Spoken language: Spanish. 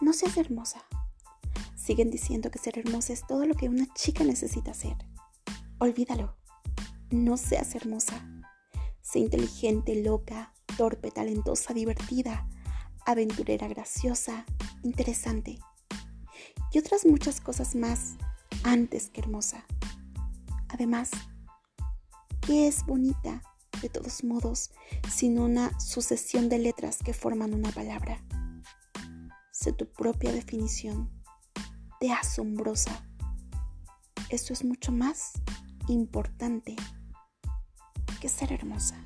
no seas hermosa. Siguen diciendo que ser hermosa es todo lo que una chica necesita ser. Olvídalo. No seas hermosa. Sé inteligente, loca, torpe, talentosa, divertida, aventurera, graciosa, interesante. Y otras muchas cosas más antes que hermosa. Además, ¿qué es bonita? De todos modos, sin una sucesión de letras que forman una palabra. Sé tu propia definición de asombrosa. Eso es mucho más importante que ser hermosa.